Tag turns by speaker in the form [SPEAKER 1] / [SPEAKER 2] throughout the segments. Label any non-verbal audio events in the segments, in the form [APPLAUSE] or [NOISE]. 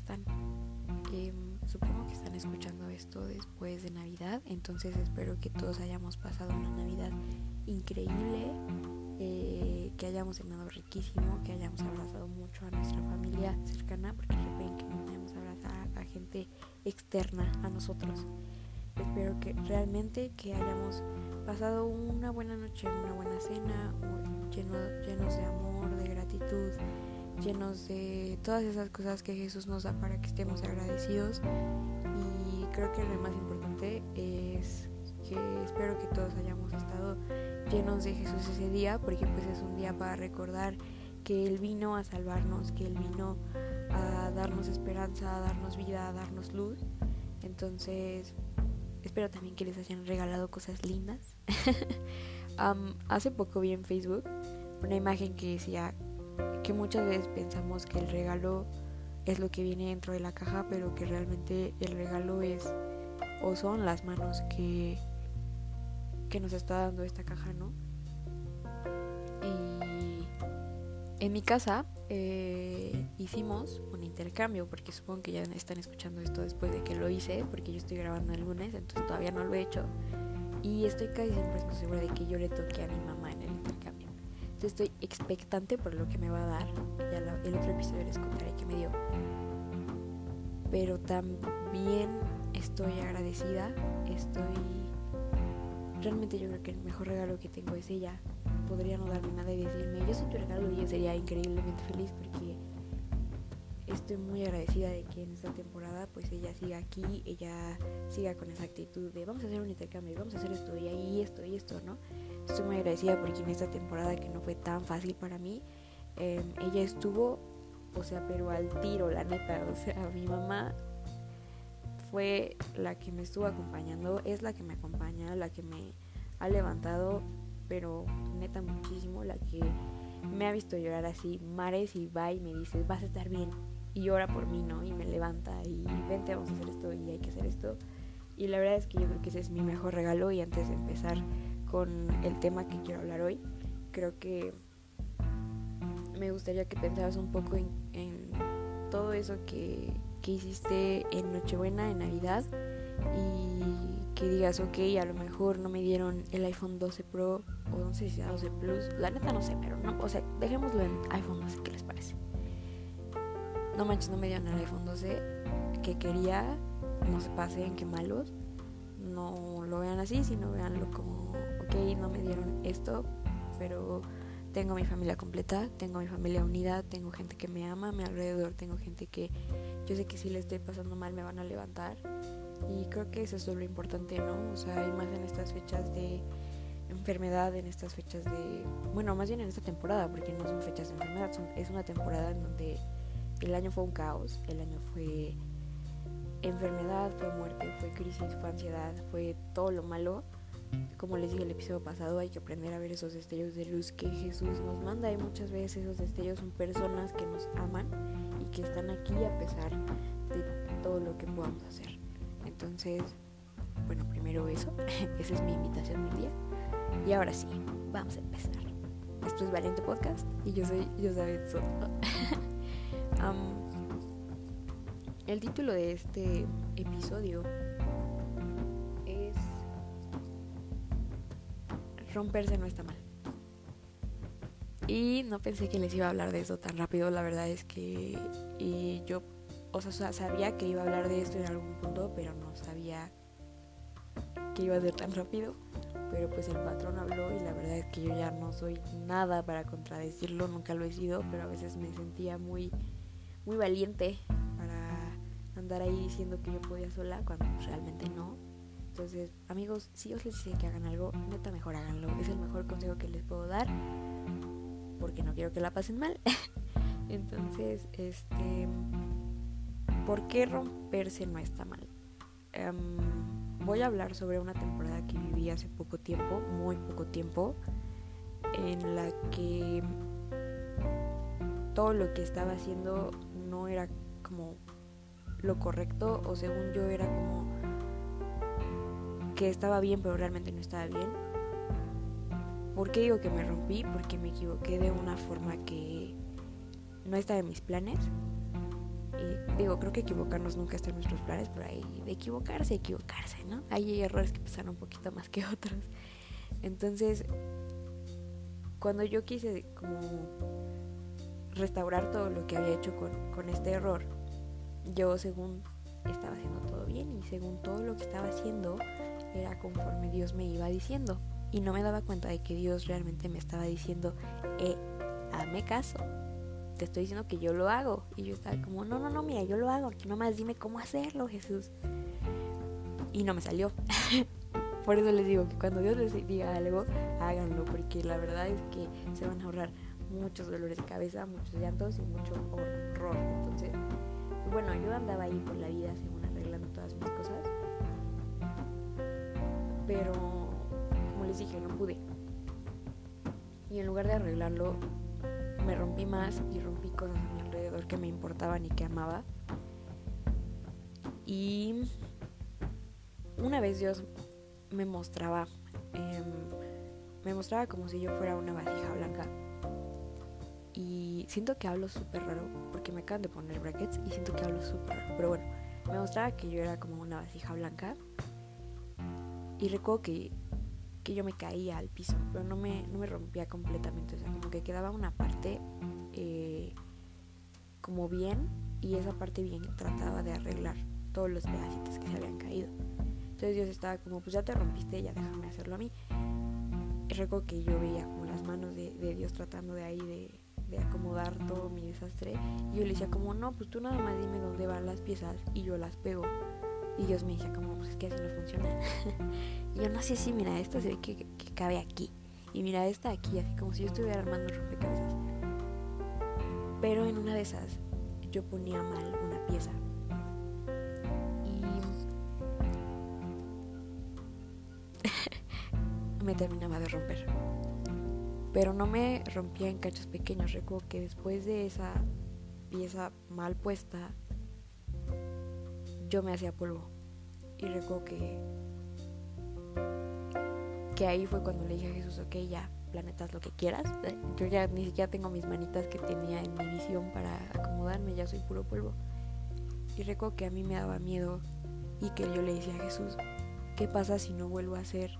[SPEAKER 1] están? Em, supongo que están escuchando esto después de Navidad, entonces espero que todos hayamos pasado una Navidad increíble, eh, que hayamos cenado riquísimo, que hayamos abrazado mucho a nuestra familia cercana, porque recuerden que no podemos abrazar a gente externa a nosotros. Espero que realmente que hayamos pasado una buena noche, una buena cena, llenos de amor, de gratitud, llenos de todas esas cosas que Jesús nos da para que estemos agradecidos. Y creo que lo más importante es que espero que todos hayamos estado llenos de Jesús ese día, porque pues es un día para recordar que Él vino a salvarnos, que Él vino a darnos esperanza, a darnos vida, a darnos luz. Entonces, espero también que les hayan regalado cosas lindas. [LAUGHS] hace poco vi en Facebook una imagen que decía que muchas veces pensamos que el regalo es lo que viene dentro de la caja, pero que realmente el regalo es o son las manos que, que nos está dando esta caja, ¿no? Y en mi casa eh, hicimos un intercambio, porque supongo que ya están escuchando esto después de que lo hice, porque yo estoy grabando el lunes, entonces todavía no lo he hecho. Y estoy casi siempre segura de que yo le toque a mi mamá estoy expectante por lo que me va a dar. Ya el otro episodio les contaré que me dio. Pero también estoy agradecida. Estoy... Realmente yo creo que el mejor regalo que tengo es ella. Podría no darme nada y decirme, yo soy tu regalo y yo sería increíblemente feliz porque estoy muy agradecida de que en esta temporada pues ella siga aquí, ella siga con esa actitud de vamos a hacer un intercambio, vamos a hacer esto y ahí esto y esto, ¿no? Estoy muy agradecida porque en esta temporada que no fue tan fácil para mí, em, ella estuvo, o sea, pero al tiro, la neta, o sea, [LAUGHS] mi mamá fue la que me estuvo acompañando, es la que me acompaña, la que me ha levantado, pero neta muchísimo, la que me ha visto llorar así mares y va y me dice, vas a estar bien, y ora por mí, ¿no? Y me levanta y vente, vamos a hacer esto y hay que hacer esto. Y la verdad es que yo creo que ese es mi mejor regalo y antes de empezar con el tema que quiero hablar hoy, creo que me gustaría que pensaras un poco en, todo eso que, que hiciste en Nochebuena, en Navidad y que digas, ok, a lo mejor no me dieron el iPhone 12 Pro o no sé si sea 12 Plus, la neta no sé, pero no, o sea, dejémoslo en iPhone 12, ¿qué les parece? no manches, no me dieron el iPhone 12 que quería, no se pasen, qué malos. No lo vean así, sino veanlo como, ok, no me dieron esto, pero tengo mi familia completa, tengo mi familia unida, tengo gente que me ama a mi alrededor, tengo gente que yo sé que si le estoy pasando mal me van a levantar. Y creo que eso es lo importante, ¿no? O sea, hay más en estas fechas de enfermedad, en estas fechas de... Bueno, más bien en esta temporada, porque no son fechas de enfermedad, es una temporada en donde el año fue un caos, el año fue enfermedad, fue muerte, fue crisis, fue ansiedad, fue todo lo malo. Como les dije el episodio pasado, hay que aprender a ver esos destellos de luz que Jesús nos manda y muchas veces esos destellos son personas que nos aman y que están aquí a pesar de todo lo que podamos hacer. Entonces, bueno, primero eso, [LAUGHS] esa es mi invitación del día. Y ahora sí, vamos a empezar. Esto es Valiente Podcast y yo soy Josabeth Soto. [LAUGHS] el título de este episodio Romperse no está mal. Y no pensé que les iba a hablar de eso tan rápido, la verdad es que y yo, o sea, sabía que iba a hablar de esto en algún punto, pero no sabía que iba a ser tan rápido. Pero pues el patrón habló y la verdad es que yo ya no soy nada para contradecirlo, nunca lo he sido, pero a veces me sentía muy muy valiente para andar ahí diciendo que yo podía sola cuando realmente no. Entonces, amigos, si os les dice que hagan algo, neta mejor háganlo. Es el mejor consejo que les puedo dar porque no quiero que la pasen mal. [LAUGHS] Entonces, este, ¿por qué romperse no está mal? Em, voy a hablar sobre una temporada que viví hace poco tiempo, muy poco tiempo, en la que todo lo que estaba haciendo no era como lo correcto o según yo era como que estaba bien pero realmente no estaba bien. ¿Por qué digo que me rompí? Porque me equivoqué de una forma que no estaba en mis planes Y digo, creo que equivocarnos nunca está en nuestros planes, pero hay de equivocarse, equivocarse, ¿no? Hay errores que pesan un poquito más que otros. Entonces, cuando yo quise como restaurar todo lo que había hecho con, con este error, yo según estaba haciendo todo bien y según todo lo que estaba haciendo era conforme Dios me iba diciendo. Y no me daba cuenta de que Dios realmente me estaba diciendo, eh, hazme caso, te estoy diciendo que yo lo hago. Y yo estaba como, no, no, no, mira, yo lo hago, que nomás dime cómo hacerlo, Jesús. Y no me salió. [LAUGHS] Por eso les digo que cuando Dios les diga algo, háganlo, porque la verdad es que se van a ahorrar muchos dolores de cabeza, muchos llantos y mucho horror. Entonces, bueno, yo andaba ahí por la vida según Pero, como les dije, no pude. Y en lugar de arreglarlo, me rompí más y rompí cosas a mi alrededor que me importaban y que amaba. Y una vez Dios me mostraba, em, me mostraba como si yo fuera una vasija blanca. Y siento que hablo súper raro, porque me acaban de poner brackets y siento que hablo súper raro. Pero bueno, me mostraba que yo era como una vasija blanca. Y recuerdo que, que yo me caía al piso, pero no me, no me rompía completamente. O sea, como que quedaba una parte eh, como bien y esa parte bien trataba de arreglar todos los pedacitos que se habían caído. Entonces Dios estaba como, pues ya te rompiste, ya déjame hacerlo a mí. Y recuerdo que yo veía como las manos de, de Dios tratando de ahí de, de, acomodar todo mi desastre. Y yo le decía como, no, pues tú nada más dime dónde van las piezas y yo las pego. Y Dios me decía como, pues es que así no funciona. [LAUGHS] y yo, no sé si, mira, esta se ve que, que cabe aquí. Y mira esta aquí, así como si yo estuviera armando rompecabezas. Pero en una de esas yo ponía mal una pieza [LAUGHS] me terminaba de romper. Pero no me rompía en cachos pequeños. Recuerdo que después de esa pieza mal puesta, yo me hacía polvo. Y recuerdo que, que ahí fue cuando le dije a Jesús, ok, ya, planetas lo que quieras. [LAUGHS] Yo ya ni siquiera tengo mis manitas que tenía en mi visión para acomodarme, ya soy puro polvo. Y recuerdo que a mí me daba miedo y que yo le decía a Jesús, ¿qué pasa si no vuelvo a ser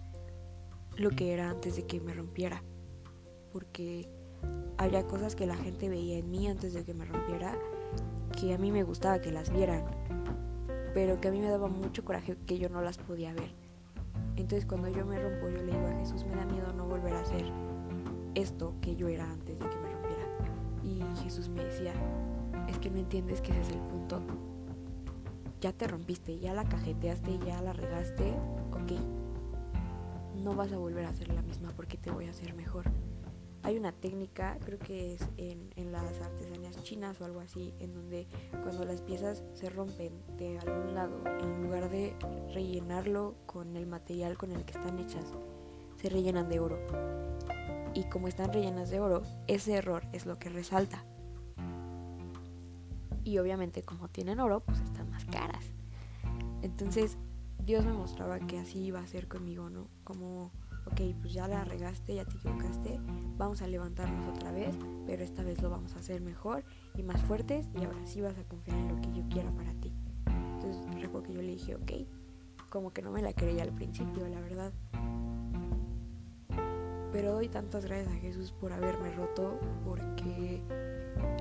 [SPEAKER 1] lo que era antes de que me rompiera? Porque había cosas que la gente veía en mí antes de que me rompiera que a mí me gustaba que las vieran, pero que a mí me daba mucho coraje que yo no las podía ver. Entonces cuando yo me rompo yo le digo a Jesús, me da miedo no volver a hacer esto que yo era antes de que me rompiera. Y Jesús me decía, es que no entiendes que ese es el punto. Ya te rompiste, ya la cajeteaste, ya la regaste, ok. No vas a volver a hacer la misma porque te voy a hacer mejor. Hay una técnica, creo que es en, en las artesanías chinas o algo así, en donde cuando las piezas se rompen de algún lado, en lugar de rellenarlo con el material con el que están hechas, se rellenan de oro. Y como están rellenas de oro, ese error es lo que resalta. Y obviamente como tienen oro, pues están más caras. Entonces Dios me mostraba que así iba a ser conmigo, ¿no? Como ok, pues ya la regaste, ya te equivocaste, vamos a levantarnos otra vez, pero esta vez lo vamos a hacer mejor y más fuertes y ahora sí vas a confiar en lo que yo quiera para ti. Entonces recuerdo que yo le dije, ok, como que no me la creía al principio, la verdad. Pero doy tantas gracias a Jesús por haberme roto, porque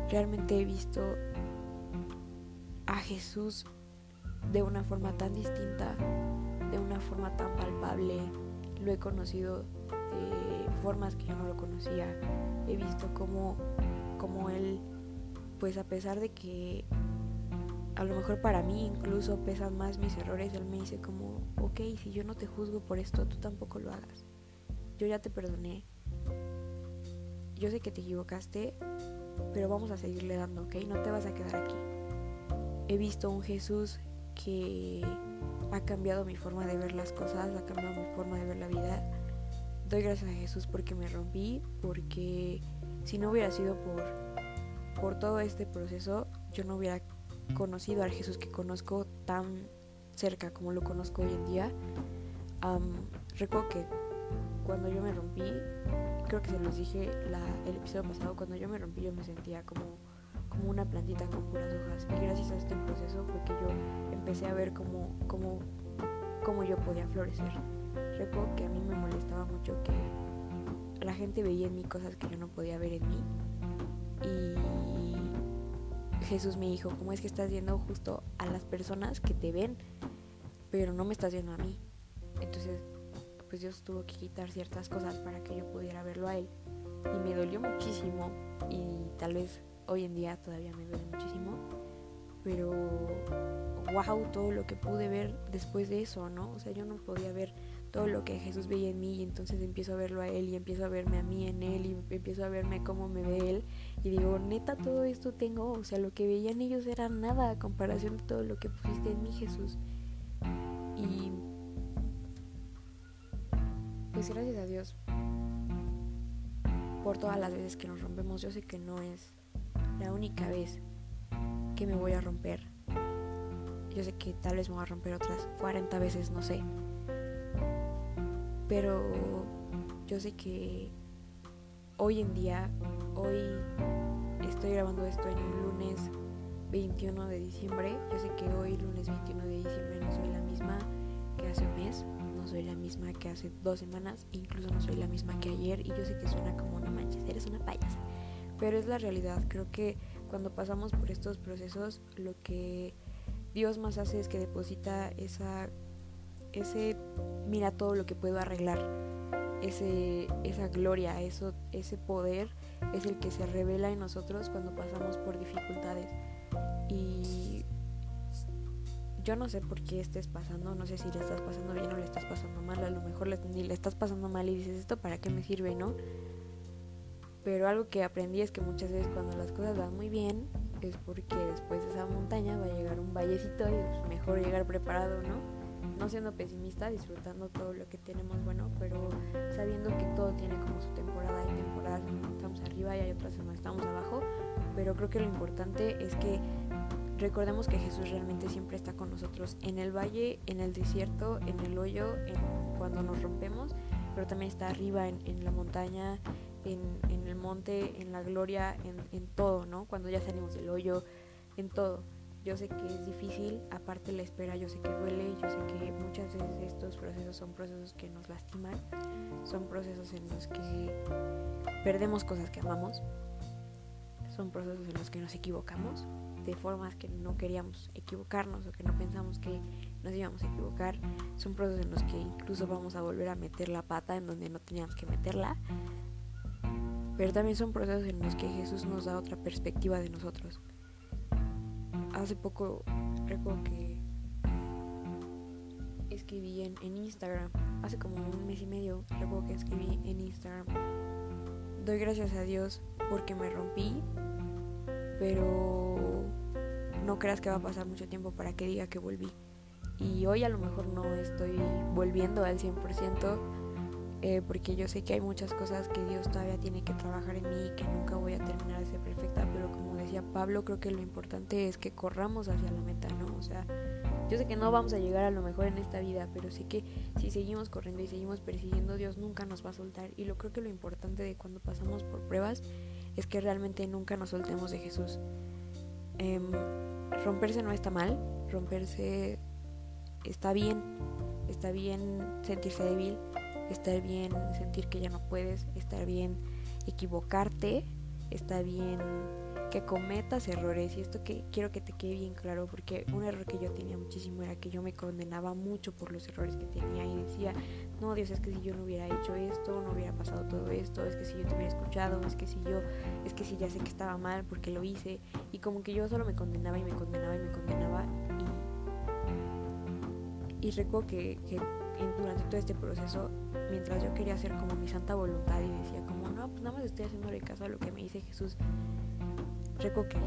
[SPEAKER 1] realmente he visto a Jesús de una forma tan distinta, de una forma tan palpable, lo he conocido de formas que yo no lo conocía. He visto cómo, cómo él, pues a pesar de que a lo mejor para mí incluso pesan más mis errores, él me dice como, ok, si yo no te juzgo por esto, tú tampoco lo hagas. Yo ya te perdoné. Yo sé que te equivocaste, pero vamos a seguirle dando, ¿ok? No te vas a quedar aquí. He visto un Jesús que ha cambiado mi forma de ver las cosas, ha cambiado mi forma de ver la vida. Doy gracias a Jesús porque me rompí, porque si no hubiera sido por, por todo este proceso, yo no hubiera conocido al Jesús que conozco tan cerca como lo conozco hoy en día. recuerdo que cuando yo me rompí, creo que se los dije el episodio pasado, cuando yo me rompí yo me sentía como como una plantita con puras hojas. Y gracias a este proceso fue que yo empecé a ver cómo, cómo, cómo yo podía florecer. Recuerdo que a mí me molestaba mucho que la gente veía en mí cosas que yo no podía ver en mí. Y Jesús me dijo, ¿cómo es que estás viendo justo a las personas que te ven, pero no me estás viendo a mí? Entonces, pues Dios tuvo que quitar ciertas cosas para que yo pudiera verlo a Él. Y me dolió muchísimo y tal vez hoy en día todavía me duele muchísimo. Pero, wow, todo lo que pude ver después de eso, ¿no? O sea, yo no podía ver todo lo que Jesús veía en mí y entonces empiezo a verlo a Él y empiezo a verme a mí en Él y empiezo a verme cómo me ve Él y digo, neta, todo esto tengo, o sea, lo que veían ellos era nada a comparación de todo lo que pusiste en mí, Jesús. Y pues gracias a Dios por todas las veces que nos rompemos. Yo sé que no es la única vez que me voy a romper. Yo sé que tal vez me voy a romper otras 40 veces, no sé. Pero yo sé que hoy en día, hoy estoy grabando esto en el lunes 21 de diciembre. Yo sé que hoy, lunes 21 de diciembre, no soy la misma que hace un mes, no soy la misma que hace dos semanas, incluso no soy la misma que ayer. Y yo sé que suena como una mancha, eres una payasa. Pero es la realidad. Creo que cuando pasamos por estos procesos, lo que Dios más hace es que deposita esa ese mira todo lo que puedo arreglar, ese, esa gloria, eso, ese poder es el que se revela en nosotros cuando pasamos por dificultades. Y yo no sé por qué estés pasando, no sé si le estás pasando bien o le estás pasando mal, a lo mejor ni le estás pasando mal y dices, ¿esto para qué me sirve, no? Pero algo que aprendí es que muchas veces cuando las cosas van muy bien, es porque después de esa montaña va a llegar un vallecito y es mejor llegar preparado, ¿no? no siendo pesimista, disfrutando todo lo que tenemos bueno, pero sabiendo que todo tiene como su temporada. Hay temporadas donde estamos arriba y hay otras en donde estamos abajo, pero creo que lo importante es que recordemos que Jesús realmente siempre está con nosotros en el valle, en el desierto, en el hoyo, cuando nos rompemos, pero también está arriba en la montaña, en, en, el monte, en la gloria, en, en todo, ¿no? Cuando ya salimos del hoyo, en todo. Yo sé que es difícil, aparte la espera, yo sé que duele, yo sé que muchas veces estos procesos son procesos que nos lastiman, son procesos en los que perdemos cosas que amamos, son procesos en los que nos equivocamos de formas que no queríamos equivocarnos o que no pensamos que nos íbamos a equivocar, son procesos en los que incluso vamos a volver a meter la pata en donde no teníamos que meterla, pero también son procesos en los que Jesús nos da otra perspectiva de nosotros hace poco recuerdo que escribí en, Instagram, hace como un mes y medio, recuerdo que escribí en Instagram, doy gracias a Dios porque me rompí, pero no creas que va a pasar mucho tiempo para que diga que volví. Y hoy a lo mejor no estoy volviendo al 100%, eh, porque yo sé que hay muchas cosas que Dios todavía tiene que trabajar en mí y que nunca voy a terminar de ser perfecta, pero como decía Pablo, creo que lo importante es que corramos hacia la meta, ¿no? O sea, yo sé que no vamos a llegar a lo mejor en esta vida, pero sí que si seguimos corriendo y seguimos persiguiendo, Dios nunca nos va a soltar. Y lo creo que lo importante de cuando pasamos por pruebas es que realmente nunca nos soltemos de Jesús. Em, romperse no está mal, romperse está bien, está bien sentirse débil, estar bien sentir que ya no puedes, estar bien equivocarte, está bien que cometas errores. Y esto que quiero que te quede bien claro porque un error que yo tenía muchísimo era que yo me condenaba mucho por los errores que tenía y decía, no Dios, es que si yo no hubiera hecho esto, no hubiera pasado todo esto, es que si yo te hubiera escuchado, es que si yo, es que si ya sé que estaba mal porque lo hice y como que yo solo me condenaba y me condenaba y me condenaba y, y recuerdo que, que durante todo este proceso, mientras yo quería hacer como mi santa voluntad y decía como, no, pues nada más estoy haciéndole caso a lo que me dice Jesús, recuerdo que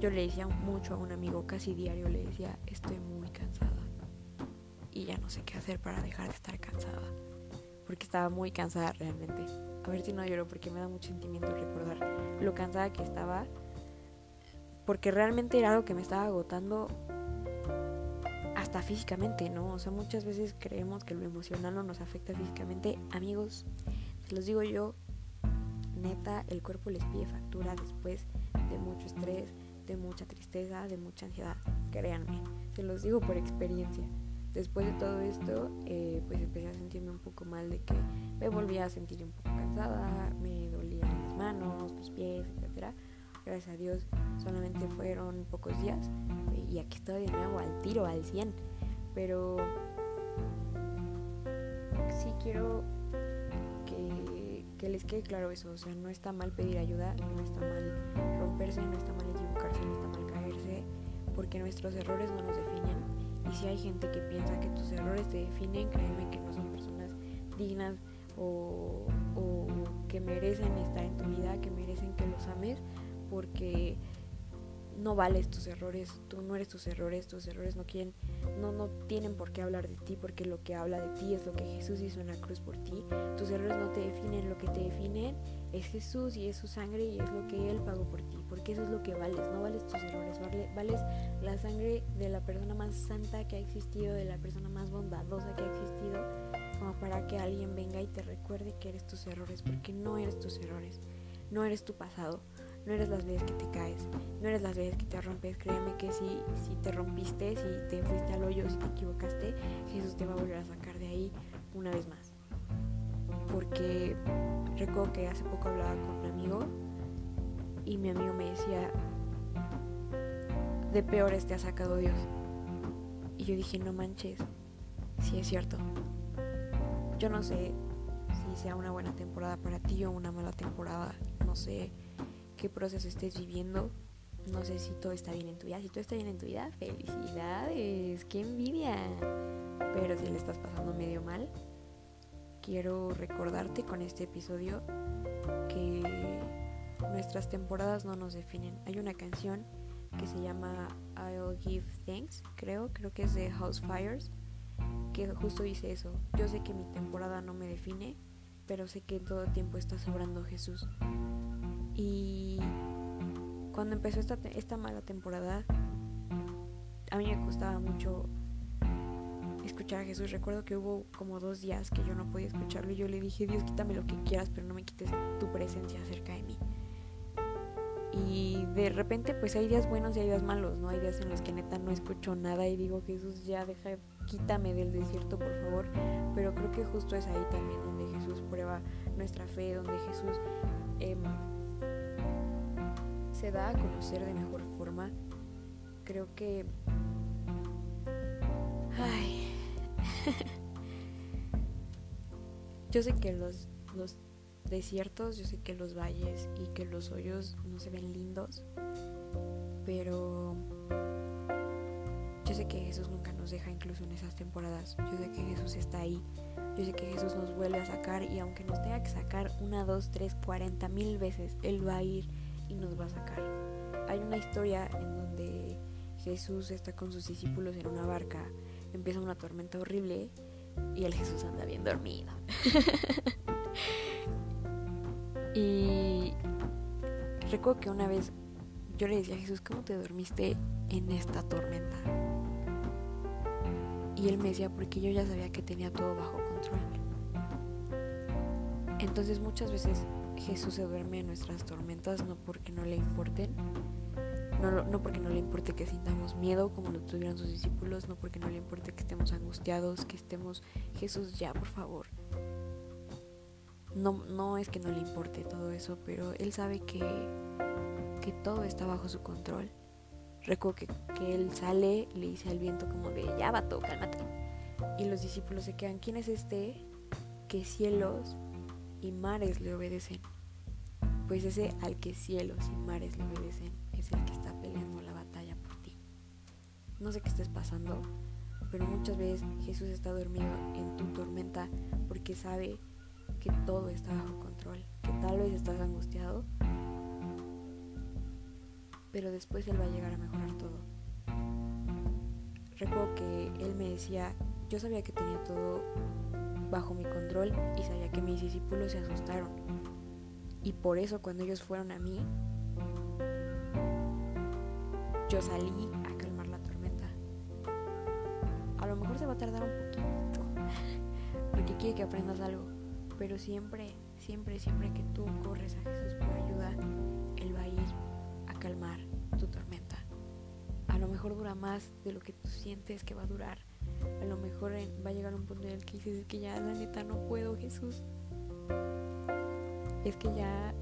[SPEAKER 1] yo le decía mucho a un amigo, casi diario le decía, estoy muy cansada y ya no sé qué hacer para dejar de estar cansada, porque estaba muy cansada realmente. A ver si no lloro porque me da mucho sentimiento recordar lo cansada que estaba, porque realmente era algo que me estaba agotando hasta físicamente, ¿no? O sea, muchas veces creemos que lo emocional no nos afecta físicamente. Amigos, se los digo yo, neta, el cuerpo les pide factura después de mucho estrés, de mucha tristeza, de mucha ansiedad. Créanme, se los digo por experiencia. Después de todo esto, eh, pues empecé a sentirme un poco mal de que me volvía a sentir un poco cansada, me dolían las manos, los pies, etc. Gracias a Dios solamente fueron pocos días y aquí estoy de nuevo al tiro, al 100. Pero sí quiero que, que, les quede claro eso. O sea, no está mal pedir ayuda, no está mal romperse, no está mal equivocarse, no está mal caerse, porque nuestros errores no nos definen. Y si hay gente que piensa que tus errores te definen, créeme que no son personas dignas o, o que merecen estar en tu vida, que merecen que los ames, porque no vales tus errores, tú no eres tus errores, tus errores no quieren, no, no tienen por qué hablar de ti, porque lo que habla de ti es lo que Jesús hizo en la cruz por ti. Tus errores no te definen, lo que te definen es Jesús y es su sangre y es lo que Él pagó por ti, porque eso es lo que vales, no vales tus errores, vales la sangre de la persona más santa que ha existido, de la persona más bondadosa que ha existido, como para que alguien venga y te recuerde que eres tus errores, porque no eres tus errores, no eres tu pasado no eres las veces que te caes, no eres las veces que te rompes. Créeme que si, si te rompiste, si te fuiste al hoyo, si te equivocaste, Jesús te va a volver a sacar de ahí una vez más. Porque recuerdo que hace poco hablaba con un amigo y mi amigo me decía, de peores te ha sacado Dios. Y yo dije, no manches, si es cierto. Yo no sé si sea una buena temporada para ti o una mala temporada, no sé qué proceso estés viviendo. No sé si todo está bien en tu vida. Si todo está bien en tu vida, felicidades, qué envidia. Pero si le estás pasando medio mal, quiero recordarte con este episodio que nuestras temporadas no nos definen. Hay una canción que se llama I'll Give Thanks, creo, creo que es de House Fires, que justo dice eso. Yo sé que mi temporada no me define, pero sé que en todo tiempo está sobrando Jesús. Y cuando empezó esta, esta mala temporada, a mí me costaba mucho escuchar a Jesús. Recuerdo que hubo como dos días que yo no podía escucharlo y yo le dije, Dios, quítame lo que quieras, pero no me quites tu presencia cerca de mí. Y de repente pues hay días buenos y hay días malos, ¿no? Hay días en los que neta no escucho nada y digo, Jesús, ya deja, quítame del desierto, por favor. Pero creo que justo es ahí también donde Jesús prueba nuestra fe, donde Jesús... Eh, se da a conocer de mejor forma. Creo que... Ay. [LAUGHS] yo sé que los, los desiertos, yo sé que los valles y que los hoyos no se ven lindos, pero yo sé que Jesús nunca nos deja incluso en esas temporadas. Yo sé que Jesús está ahí. Yo sé que Jesús nos vuelve a sacar y aunque nos tenga que sacar una, dos, tres, cuarenta mil veces, Él va a ir y nos va a sacar. Hay una historia en donde Jesús está con sus discípulos en una barca, empieza una tormenta horrible y el Jesús anda bien dormido. [LAUGHS] y recuerdo que una vez yo le decía a Jesús, ¿cómo te dormiste en esta tormenta? Y él me decía, porque yo ya sabía que tenía todo bajo control. Entonces muchas veces Jesús se duerme en nuestras tormentas no porque no le importen, no, porque no le importe que sintamos miedo como lo tuvieron sus discípulos, no porque no le importe que estemos angustiados, que estemos, Jesús ya, por favor. No, no es que no le importe todo eso, pero Él sabe que, que todo está bajo su control. Recuerdo que, Él sale, le dice al viento como de, ya vato, cálmate. Y los discípulos se quedan, ¿quién es este que cielos y mares le obedecen. Pues ese al que cielos y mares le obedecen es el que está peleando la batalla por ti. No sé qué estés pasando, pero muchas veces Jesús está dormido en tu tormenta porque sabe que todo está bajo control, que tal vez estás angustiado, pero después Él va a llegar a mejorar todo. Recuerdo que Él me decía, yo sabía que tenía todo bajo mi control y sabía que mis discípulos se asustaron. Y por eso cuando ellos fueron a mí, yo salí a calmar la tormenta. A lo mejor se va a tardar un poquito, [LAUGHS] porque quiere que aprendas algo, pero siempre, siempre, siempre que tú corres a Jesús por ayuda, Él va a ir a calmar tu tormenta. A lo mejor dura más de lo que tú sientes que va a durar. A lo mejor va a llegar un punto en el que dices que ya la neta no puedo, Jesús. Es que ya,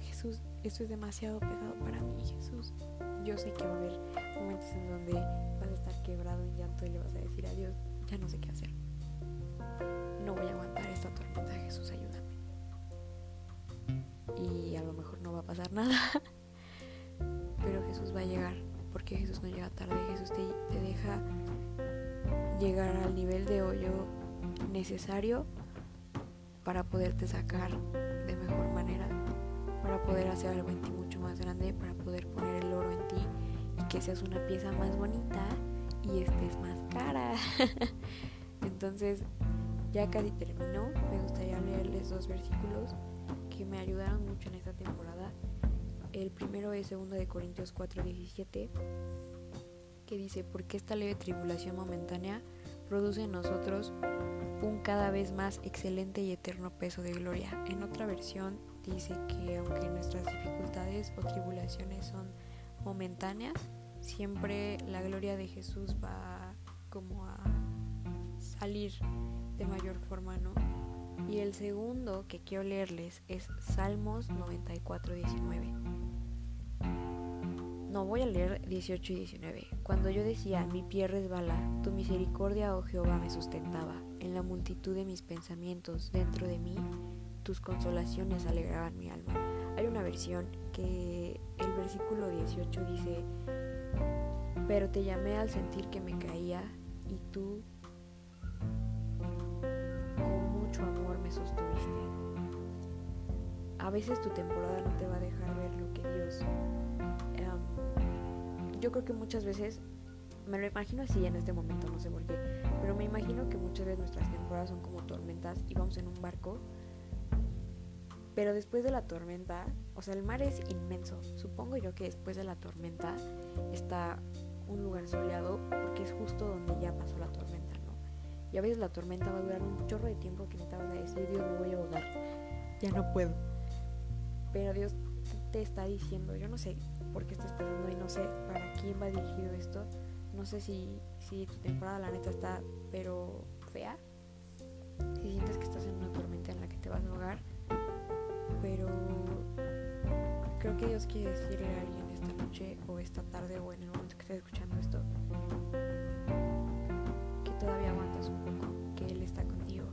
[SPEAKER 1] Jesús, esto es demasiado pesado para mí, Jesús. Yo sé que va a haber momentos en donde vas a estar quebrado en llanto y le vas a decir a Dios, ya no sé qué hacer. No voy a aguantar esta tormenta, Jesús, ayúdame. Y a lo mejor no va a pasar [LAUGHS] nada, pero Jesús va a llegar, porque Jesús no llega tarde, Jesús te, te deja llegar al nivel de hoyo necesario para poderte sacar de mejor manera, para poder hacer algo en ti mucho más grande, para poder poner el oro en ti y que seas una pieza más bonita y estés más cara. [LAUGHS] Entonces, ya casi terminó. Me gustaría leerles dos versículos que me ayudaron mucho en esta temporada. El primero es 2 de Corintios 4:17, dice, porque esta leve tribulación momentánea produce en nosotros un cada vez más excelente y eterno peso de gloria. En otra versión dice que aunque nuestras dificultades o tribulaciones son momentáneas, siempre la gloria de Jesús va como a salir de mayor forma, ¿no? Y el segundo que quiero leerles es Salmos 94, 19. No voy a leer 18 y 19. Cuando yo decía, mi pie resbala, tu misericordia, oh Jehová, me sustentaba. En la multitud de mis pensamientos dentro de mí, tus consolaciones alegraban mi alma. Hay una versión que el versículo 18 dice, pero te llamé al sentir que me caía y tú con mucho amor me sostuviste. A veces tu temporada no te va a dejar ver lo que Dios... Um, yo creo que muchas veces, me lo imagino así en este momento, no sé por qué, pero me imagino que muchas veces nuestras temporadas son como tormentas y vamos en un barco pero después de la tormenta, o sea, el mar es inmenso. Supongo yo que después de la tormenta está un lugar soleado porque es justo donde ya pasó la tormenta, ¿no? Y a veces la tormenta va a durar un chorro de tiempo que no te vas a decir, Dios, me voy a ahogar. Ya no puedo. Pero Dios te está diciendo, yo no sé por qué estás pasando y no sé para quién va dirigido esto. No sé si, si tu temporada la neta está pero fea. Si sientes que estás en una tormenta en la que te vas a ahogar pero creo que Dios quiere decirle a alguien esta noche o esta tarde o en el momento que estés escuchando esto que todavía aguantas un poco, que Él está contigo.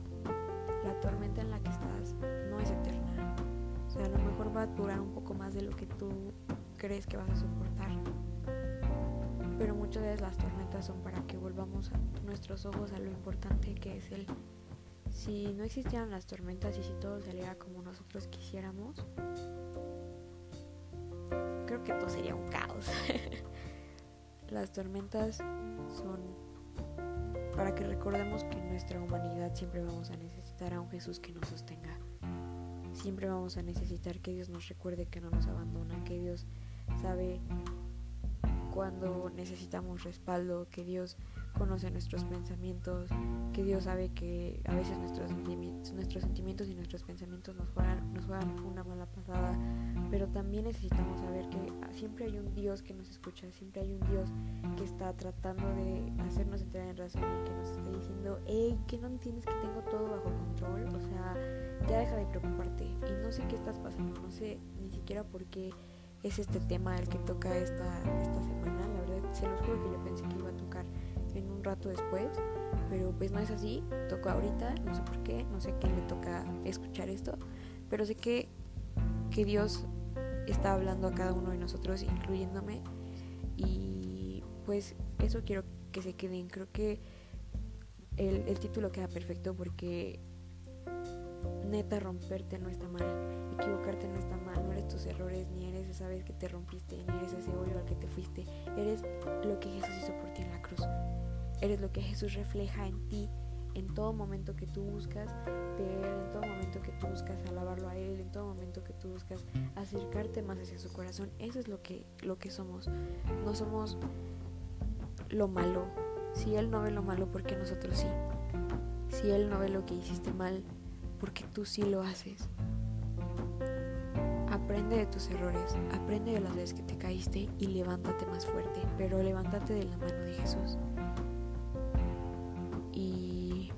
[SPEAKER 1] La tormenta en la que estás no es eterna. O sea, a lo mejor va a durar un poco más de lo que tú crees que vas a soportar. Pero muchas veces las tormentas son para que volvamos nuestros ojos a lo importante que es Él si no existieran las tormentas y si todo saliera como nosotros quisiéramos, creo que todo sería un caos. [LAUGHS] las tormentas son para que recordemos que en nuestra humanidad siempre vamos a necesitar a un Jesús que nos sostenga. Siempre vamos a necesitar que Dios nos recuerde que no nos abandona, que Dios sabe cuando necesitamos respaldo, que Dios conoce nuestros pensamientos, que Dios sabe que a veces nuestros sentimientos, nuestros sentimientos y nuestros pensamientos nos juegan, nos juegan una mala pasada, pero también necesitamos saber que siempre hay un Dios que nos escucha, siempre hay un Dios que está tratando de hacernos entrar en razón y que nos está diciendo, hey, que no entiendes que tengo todo bajo control, o sea, ya deja de preocuparte y no sé qué estás pasando, no sé ni siquiera por qué es este tema el que toca esta, esta semana, la verdad se los juro que yo pensé que iba a tocar en un rato después, pero pues no es así, toco ahorita, no sé por qué, no sé quién le toca escuchar esto, pero sé que, que Dios está hablando a cada uno de nosotros, incluyéndome, y pues eso quiero que se queden, creo que el, el título queda perfecto porque neta romperte no está mal, equivocarte no está mal, no eres tus errores, ni eres esa vez que te rompiste, ni eres ese hoyo al que te fuiste, eres lo que Jesús hizo por ti en la cruz. Eres lo que Jesús refleja en ti en todo momento que tú buscas de Él, en todo momento que tú buscas alabarlo a Él, en todo momento que tú buscas acercarte más hacia su corazón. Eso es lo que, lo que somos. No somos lo malo. Si Él no ve lo malo, porque nosotros sí. Si Él no ve lo que hiciste mal, porque tú sí lo haces. aprende de tus errores, aprende de las veces que te caíste y levántate más fuerte, pero levántate de la mano de Jesús. Y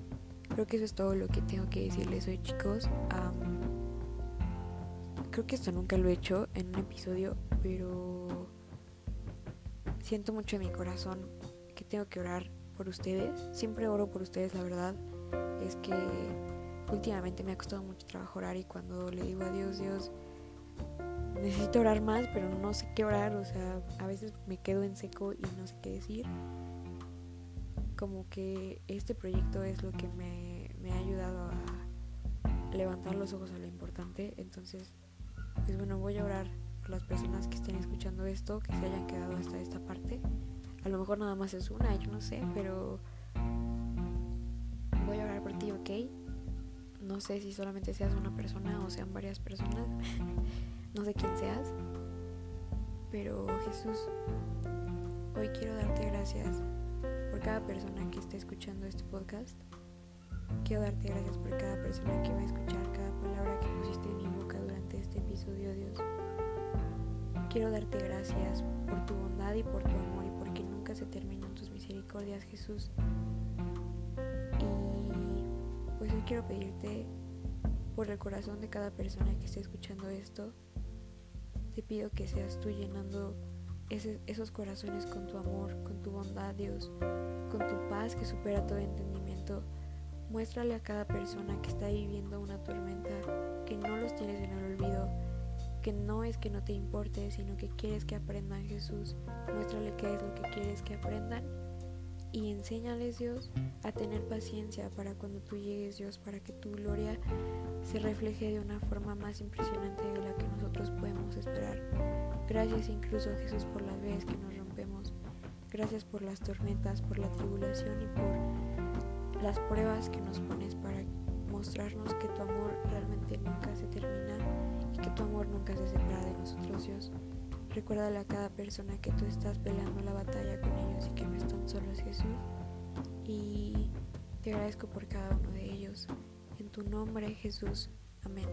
[SPEAKER 1] creo que eso es todo lo que tengo que decirles hoy chicos. creo que esto nunca lo he hecho en un episodio, pero siento mucho en mi corazón que tengo que orar por ustedes. Siempre oro por ustedes, la verdad. Es que últimamente me ha costado mucho trabajo orar y cuando le digo a Dios, Dios, necesito orar más, pero no sé qué orar, o sea, a veces me quedo en seco y no sé qué decir. Como que este proyecto es lo que me, me ha ayudado a levantar los ojos a lo importante, entonces, pues bueno, voy a orar por las personas que estén escuchando esto, que se hayan quedado hasta esta parte. A lo mejor nada más es una, yo no sé, pero voy a orar por ti, ¿ok? No sé si solamente seas una persona o sean varias personas. [LAUGHS] no sé quién seas. Pero Jesús, hoy quiero darte gracias por cada persona que esté escuchando este podcast. Quiero darte gracias por cada persona que va a escuchar cada palabra que pusiste en mi boca durante este episodio, Dios. Quiero darte gracias por tu bondad y por tu amor y porque nunca se terminan tus misericordias, Jesús. Quiero pedirte por el corazón de cada persona que esté escuchando esto, te pido que seas tú llenando esos corazones con tu amor, con tu bondad, Dios, con tu paz que supera todo entendimiento. Muéstrale a cada persona que está viviendo una tormenta que no los tienes en el olvido, que no es que no te importe, sino que quieres que aprendan Jesús. Muéstrale qué es lo que quieres que aprendan y enséñales Dios a tener paciencia para cuando tú llegues Dios, para que tu gloria se refleje de una forma más impresionante de la que nosotros podemos esperar. Gracias incluso Jesús por las veces que nos rompemos. Gracias por las tormentas, por la tribulación y por las pruebas que nos pones para mostrarnos que tu amor realmente nunca se termina y que tu amor nunca se separa de nosotros Dios. Recuérdale a cada persona que tú estás peleando la batalla con ellos y que no están solos, Jesús. Y te agradezco por cada uno de ellos. En tu nombre, Jesús. Amén.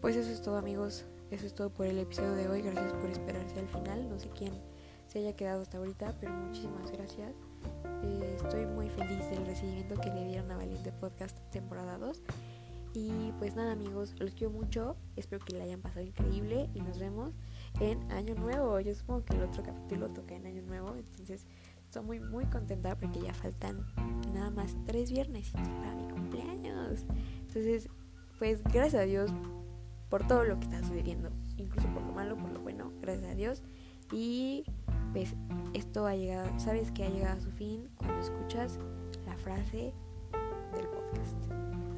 [SPEAKER 1] pues eso es todo, amigos. Eso es todo por el episodio de hoy. Gracias por esperarse al final. No sé quién se haya quedado hasta ahorita, pero muchísimas gracias. Eh, estoy muy feliz del recibimiento que le dieron a Valiente Podcast temporada 2. Y pues nada amigos, los quiero mucho, espero que le hayan pasado increíble y nos vemos en Año Nuevo. Yo supongo que el otro capítulo toca en Año Nuevo, entonces estoy muy muy contenta porque ya faltan nada más tres viernes para mi cumpleaños. Entonces, pues gracias a Dios por todo lo que está sucediendo, incluso por lo malo, por lo bueno, gracias a Dios. Y pues esto ha llegado, sabes que ha llegado a su fin cuando escuchas la frase del podcast.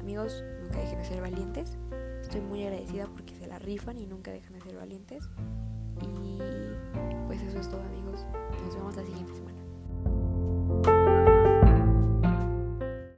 [SPEAKER 1] Amigos, nunca dejen de ser valientes. Estoy muy agradecida porque se la rifan y nunca dejan de ser valientes. Y pues eso es todo amigos. Nos vemos la siguiente